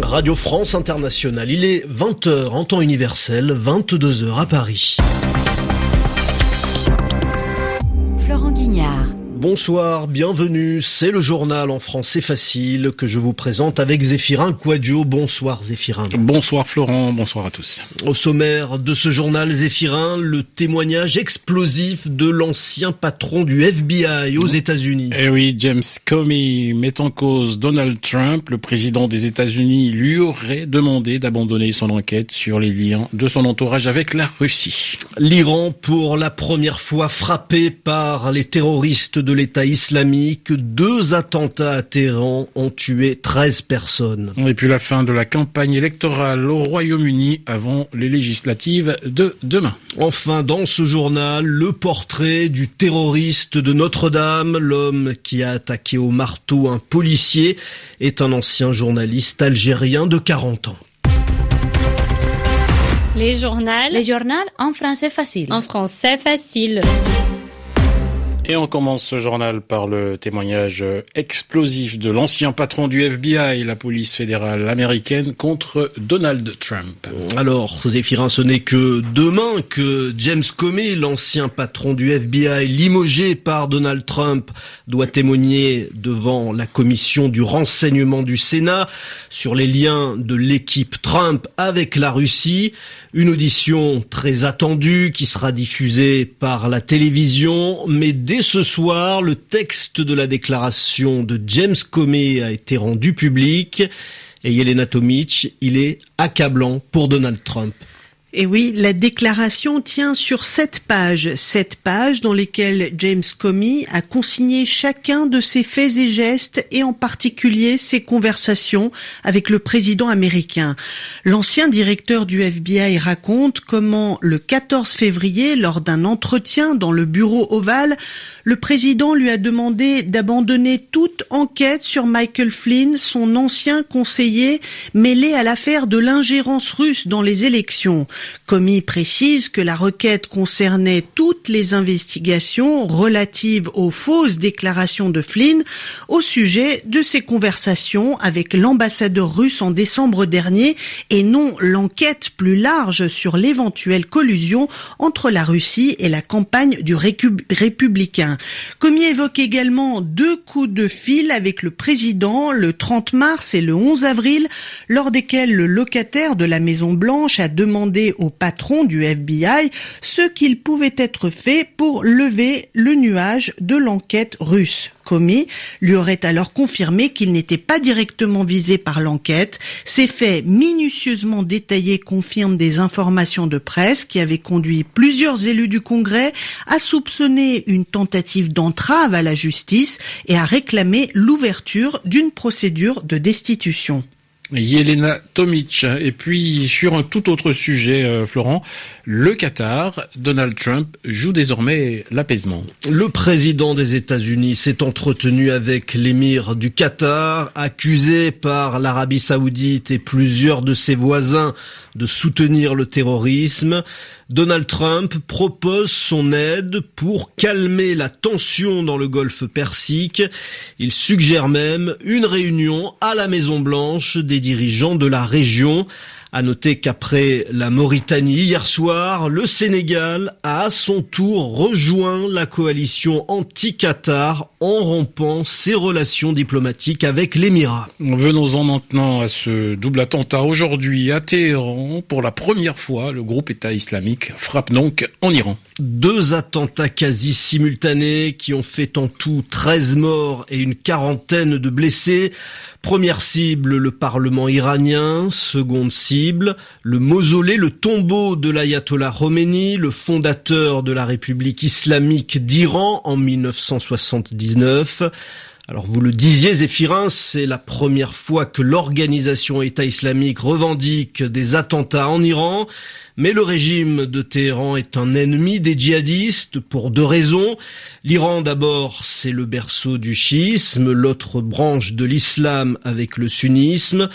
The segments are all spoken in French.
Radio France Internationale. Il est 20h en temps universel, 22h à Paris. Bonsoir, bienvenue. C'est le journal en français facile que je vous présente avec Zéphirin Quadio. Bonsoir Zéphirin. Bonsoir Florent, bonsoir à tous. Au sommaire de ce journal Zéphirin, le témoignage explosif de l'ancien patron du FBI aux États-Unis. Eh oui, James Comey met en cause Donald Trump. Le président des États-Unis lui aurait demandé d'abandonner son enquête sur les liens de son entourage avec la Russie. L'Iran, pour la première fois frappé par les terroristes de l'État islamique, deux attentats à Téhéran ont tué 13 personnes. Et puis la fin de la campagne électorale au Royaume-Uni avant les législatives de demain. Enfin, dans ce journal, le portrait du terroriste de Notre-Dame, l'homme qui a attaqué au marteau un policier, est un ancien journaliste algérien de 40 ans. Les journaux. Les journaux en français facile. En français facile. Et on commence ce journal par le témoignage explosif de l'ancien patron du FBI, la police fédérale américaine, contre Donald Trump. Alors, Zéphirin, ce n'est que demain que James Comey, l'ancien patron du FBI, limogé par Donald Trump, doit témoigner devant la commission du renseignement du Sénat sur les liens de l'équipe Trump avec la Russie. Une audition très attendue qui sera diffusée par la télévision, mais dès ce soir, le texte de la déclaration de James Comey a été rendu public. Et Yelena Tomic, il est accablant pour Donald Trump. Et oui, la déclaration tient sur sept pages, sept pages dans lesquelles James Comey a consigné chacun de ses faits et gestes et en particulier ses conversations avec le président américain. L'ancien directeur du FBI raconte comment le 14 février, lors d'un entretien dans le bureau ovale, le président lui a demandé d'abandonner toute enquête sur Michael Flynn, son ancien conseiller mêlé à l'affaire de l'ingérence russe dans les élections. Comey précise que la requête concernait toutes les investigations relatives aux fausses déclarations de Flynn au sujet de ses conversations avec l'ambassadeur russe en décembre dernier et non l'enquête plus large sur l'éventuelle collusion entre la Russie et la campagne du républicain. Comey évoque également deux coups de fil avec le président le 30 mars et le 11 avril, lors desquels le locataire de la Maison Blanche a demandé au patron du FBI ce qu'il pouvait être fait pour lever le nuage de l'enquête russe. Comey lui aurait alors confirmé qu'il n'était pas directement visé par l'enquête. Ces faits minutieusement détaillés confirment des informations de presse qui avaient conduit plusieurs élus du Congrès à soupçonner une tentative d'entrave à la justice et à réclamer l'ouverture d'une procédure de destitution. Yelena Tomic. Et puis, sur un tout autre sujet, euh, Florent, le Qatar, Donald Trump joue désormais l'apaisement. Le président des États-Unis s'est entretenu avec l'émir du Qatar, accusé par l'Arabie saoudite et plusieurs de ses voisins de soutenir le terrorisme. Donald Trump propose son aide pour calmer la tension dans le golfe Persique. Il suggère même une réunion à la Maison Blanche des dirigeants de la région. À noter qu'après la Mauritanie hier soir, le Sénégal a à son tour rejoint la coalition anti-Qatar en rompant ses relations diplomatiques avec l'Émirat. Venons-en maintenant à ce double attentat aujourd'hui à Téhéran. Pour la première fois, le groupe État islamique frappe donc en Iran. Deux attentats quasi simultanés qui ont fait en tout 13 morts et une quarantaine de blessés. Première cible, le Parlement iranien. Seconde cible, le mausolée, le tombeau de l'ayatollah Khomeini, le fondateur de la République islamique d'Iran en 1979. Alors vous le disiez, Zéphirin, c'est la première fois que l'organisation État islamique revendique des attentats en Iran. Mais le régime de Téhéran est un ennemi des djihadistes pour deux raisons. L'Iran d'abord, c'est le berceau du chiisme, l'autre branche de l'islam avec le sunnisme.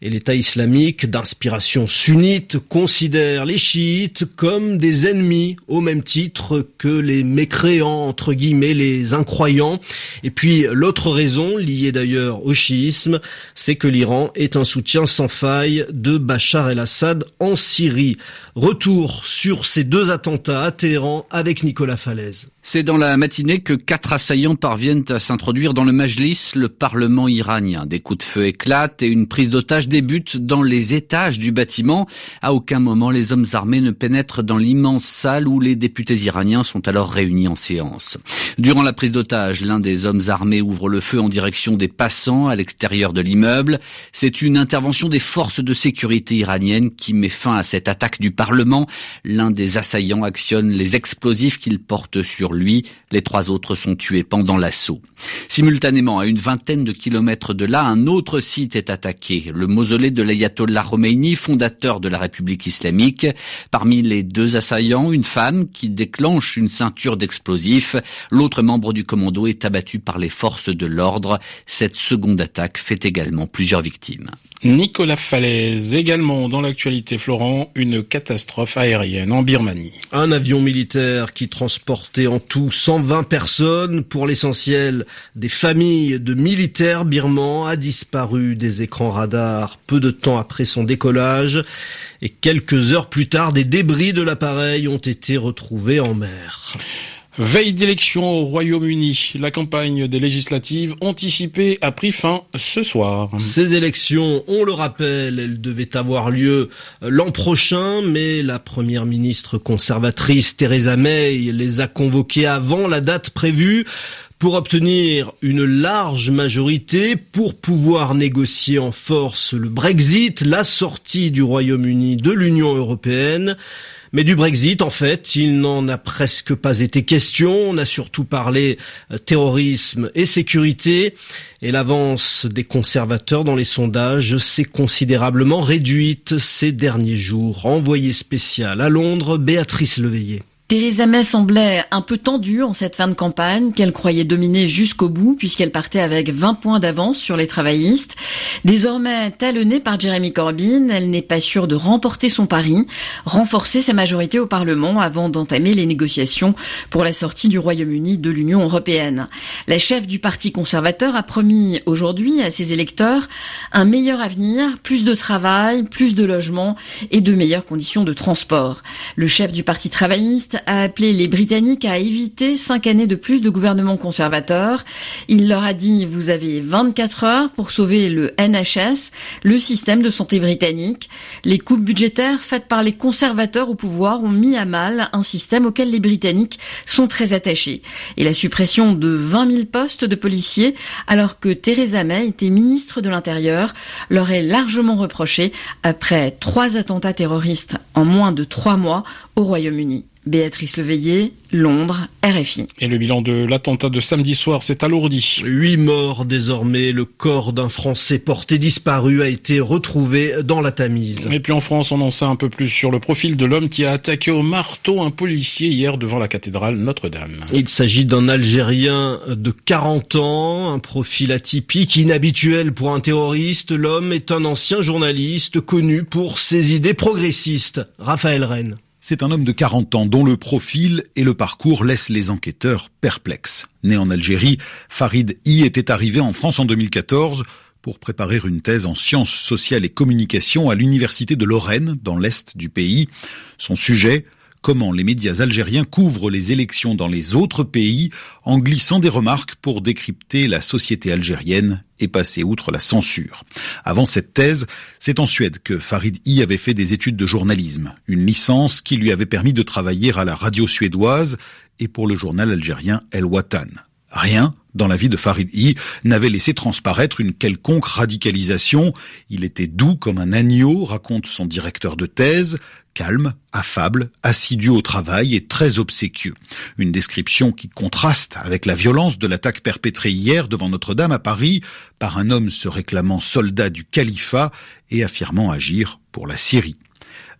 Et l'État islamique d'inspiration sunnite considère les chiites comme des ennemis au même titre que les mécréants, entre guillemets, les incroyants. Et puis l'autre raison, liée d'ailleurs au chiisme, c'est que l'Iran est un soutien sans faille de Bachar el-Assad en Syrie. Retour sur ces deux attentats à Téhéran avec Nicolas Falaise. C'est dans la matinée que quatre assaillants parviennent à s'introduire dans le Majlis, le parlement iranien. Des coups de feu éclatent et une prise d'otage débute dans les étages du bâtiment. À aucun moment, les hommes armés ne pénètrent dans l'immense salle où les députés iraniens sont alors réunis en séance. Durant la prise d'otage, l'un des hommes armés ouvre le feu en direction des passants à l'extérieur de l'immeuble. C'est une intervention des forces de sécurité iraniennes qui met fin à cette attaque du Parlement. L'un des assaillants actionne les explosifs qu'il porte sur lui. Les trois autres sont tués pendant l'assaut. Simultanément, à une vingtaine de kilomètres de là, un autre site est attaqué, le mausolée de l'ayatollah Khomeini, fondateur de la République islamique. Parmi les deux assaillants, une femme qui déclenche une ceinture d'explosifs. L'autre membre du commando est abattu par les forces de l'ordre. Cette seconde attaque fait également plusieurs victimes. Nicolas Falaise, également dans l'actualité Florent, une catastrophe aérienne en Birmanie. Un avion militaire qui transportait en tout 120 personnes, pour l'essentiel des familles de militaires birmans, a disparu des écrans radars peu de temps après son décollage et quelques heures plus tard, des débris de l'appareil ont été retrouvés en mer. Veille d'élection au Royaume-Uni, la campagne des législatives anticipées a pris fin ce soir. Ces élections, on le rappelle, elles devaient avoir lieu l'an prochain, mais la première ministre conservatrice Theresa May les a convoquées avant la date prévue pour obtenir une large majorité, pour pouvoir négocier en force le Brexit, la sortie du Royaume-Uni de l'Union européenne. Mais du Brexit, en fait, il n'en a presque pas été question. On a surtout parlé euh, terrorisme et sécurité. Et l'avance des conservateurs dans les sondages s'est considérablement réduite ces derniers jours. Envoyé spécial à Londres, Béatrice Leveillé. Theresa May semblait un peu tendue en cette fin de campagne, qu'elle croyait dominer jusqu'au bout, puisqu'elle partait avec 20 points d'avance sur les travaillistes. Désormais talonnée par Jeremy Corbyn, elle n'est pas sûre de remporter son pari, renforcer sa majorité au Parlement avant d'entamer les négociations pour la sortie du Royaume-Uni de l'Union européenne. La chef du Parti conservateur a promis aujourd'hui à ses électeurs un meilleur avenir, plus de travail, plus de logements et de meilleures conditions de transport. Le chef du Parti travailliste a appelé les Britanniques à éviter cinq années de plus de gouvernement conservateur. Il leur a dit vous avez 24 heures pour sauver le NHS, le système de santé britannique. Les coupes budgétaires faites par les conservateurs au pouvoir ont mis à mal un système auquel les Britanniques sont très attachés. Et la suppression de 20 000 postes de policiers, alors que Theresa May était ministre de l'Intérieur, leur est largement reprochée après trois attentats terroristes en moins de trois mois au Royaume-Uni. Béatrice Leveillé, Londres, RFI. Et le bilan de l'attentat de samedi soir s'est alourdi. Huit morts désormais. Le corps d'un Français porté disparu a été retrouvé dans la Tamise. Et puis en France, on en sait un peu plus sur le profil de l'homme qui a attaqué au marteau un policier hier devant la cathédrale Notre-Dame. Il s'agit d'un Algérien de 40 ans, un profil atypique, inhabituel pour un terroriste. L'homme est un ancien journaliste connu pour ses idées progressistes. Raphaël Rennes. C'est un homme de 40 ans dont le profil et le parcours laissent les enquêteurs perplexes. Né en Algérie, Farid I était arrivé en France en 2014 pour préparer une thèse en sciences sociales et communication à l'université de Lorraine, dans l'est du pays. Son sujet, comment les médias algériens couvrent les élections dans les autres pays en glissant des remarques pour décrypter la société algérienne et passer outre la censure. Avant cette thèse, c'est en Suède que Farid I avait fait des études de journalisme, une licence qui lui avait permis de travailler à la radio suédoise et pour le journal algérien El Watan. Rien dans la vie de Farid I n'avait laissé transparaître une quelconque radicalisation. Il était doux comme un agneau, raconte son directeur de thèse, calme, affable, assidu au travail et très obséquieux. Une description qui contraste avec la violence de l'attaque perpétrée hier devant Notre-Dame à Paris par un homme se réclamant soldat du califat et affirmant agir pour la Syrie.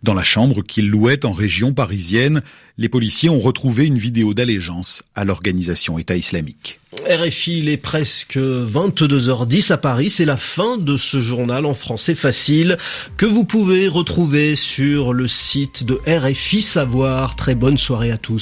Dans la chambre qu'il louait en région parisienne, les policiers ont retrouvé une vidéo d'allégeance à l'organisation État islamique. RFI, il est presque 22h10 à Paris. C'est la fin de ce journal en français facile que vous pouvez retrouver sur le site de RFI Savoir. Très bonne soirée à tous.